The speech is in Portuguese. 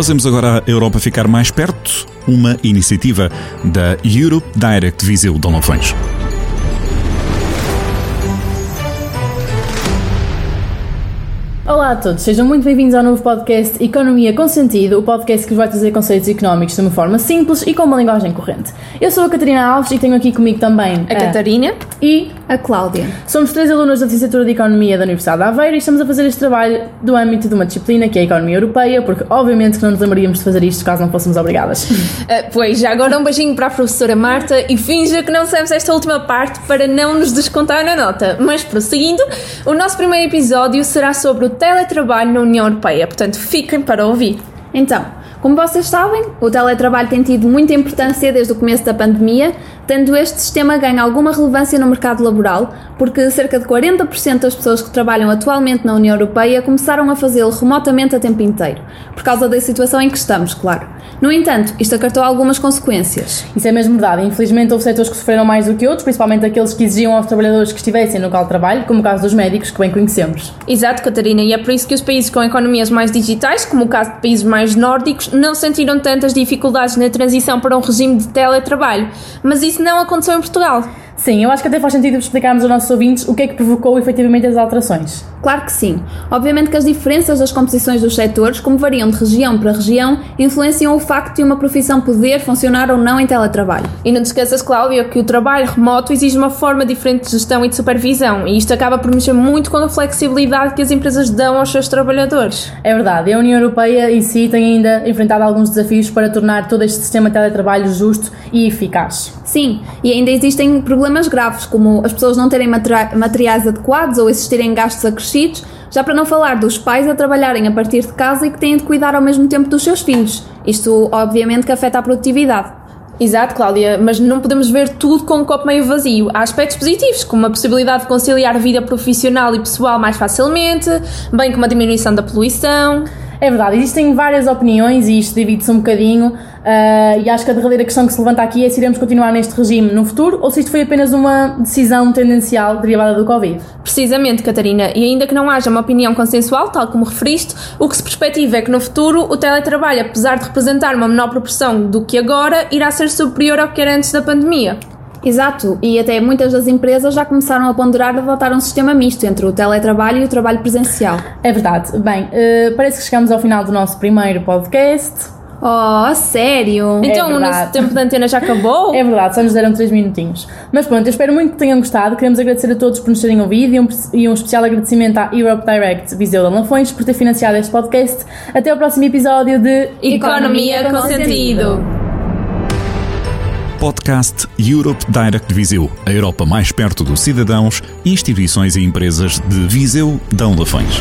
Fazemos agora a Europa ficar mais perto, uma iniciativa da Europe Direct Viseu de Lafões. Olá a todos, sejam muito bem-vindos ao novo podcast Economia com Sentido, o podcast que vos vai trazer conceitos económicos de uma forma simples e com uma linguagem corrente. Eu sou a Catarina Alves e tenho aqui comigo também a, a Catarina e a Cláudia. Somos três alunos da licenciatura de Economia da Universidade de Aveiro e estamos a fazer este trabalho do âmbito de uma disciplina que é a Economia Europeia, porque obviamente que não nos lembraríamos de fazer isto caso não fôssemos obrigadas. Uh, pois, já agora um beijinho para a professora Marta e finja que não sabemos esta última parte para não nos descontar na nota. Mas prosseguindo, o nosso primeiro episódio será sobre o teletrabalho na União Europeia, portanto fiquem para ouvir. Então, como vocês sabem, o teletrabalho tem tido muita importância desde o começo da pandemia, tendo este sistema ganho alguma relevância no mercado laboral, porque cerca de 40% das pessoas que trabalham atualmente na União Europeia começaram a fazê-lo remotamente a tempo inteiro, por causa da situação em que estamos, claro. No entanto, isto acartou algumas consequências. Isso é mesmo verdade. Infelizmente, houve setores que sofreram mais do que outros, principalmente aqueles que exigiam aos trabalhadores que estivessem no local de trabalho, como o caso dos médicos, que bem conhecemos. Exato, Catarina, e é por isso que os países com economias mais digitais, como o caso de países mais nórdicos, não sentiram tantas dificuldades na transição para um regime de teletrabalho. Mas isso não aconteceu em Portugal. Sim, eu acho que até faz sentido explicarmos aos nossos ouvintes o que é que provocou efetivamente as alterações. Claro que sim. Obviamente que as diferenças das composições dos setores, como variam de região para região, influenciam o facto de uma profissão poder funcionar ou não em teletrabalho. E não te esqueças, Cláudia, que o trabalho remoto exige uma forma diferente de gestão e de supervisão, e isto acaba por mexer muito com a flexibilidade que as empresas dão aos seus trabalhadores. É verdade, e a União Europeia em si tem ainda enfrentado alguns desafios para tornar todo este sistema de teletrabalho justo e eficaz. Sim, e ainda existem problemas graves, como as pessoas não terem materiais adequados ou existirem gastos acrescidos, já para não falar dos pais a trabalharem a partir de casa e que têm de cuidar ao mesmo tempo dos seus filhos. Isto, obviamente, que afeta a produtividade. Exato, Cláudia, mas não podemos ver tudo com um copo meio vazio. Há aspectos positivos, como a possibilidade de conciliar vida profissional e pessoal mais facilmente, bem como a diminuição da poluição. É verdade, existem várias opiniões e isto divide-se um bocadinho. Uh, e acho que a derradeira questão que se levanta aqui é se iremos continuar neste regime no futuro ou se isto foi apenas uma decisão tendencial derivada do Covid. Precisamente, Catarina, e ainda que não haja uma opinião consensual, tal como referiste, o que se perspectiva é que no futuro o teletrabalho, apesar de representar uma menor proporção do que agora, irá ser superior ao que era antes da pandemia. Exato, e até muitas das empresas já começaram a ponderar adotar um sistema misto entre o teletrabalho e o trabalho presencial. É verdade. Bem, uh, parece que chegamos ao final do nosso primeiro podcast. Oh, sério? Então é o nosso tempo de antena já acabou? É verdade, só nos deram 3 minutinhos. Mas pronto, eu espero muito que tenham gostado. Queremos agradecer a todos por nos terem ouvido e um, e um especial agradecimento à Europe Direct Viseu de Lafões por ter financiado este podcast. Até o próximo episódio de Economia, Economia com Sentido podcast Europe Direct Viseu, a Europa mais perto dos cidadãos, instituições e empresas de Viseu, Dão Lafões.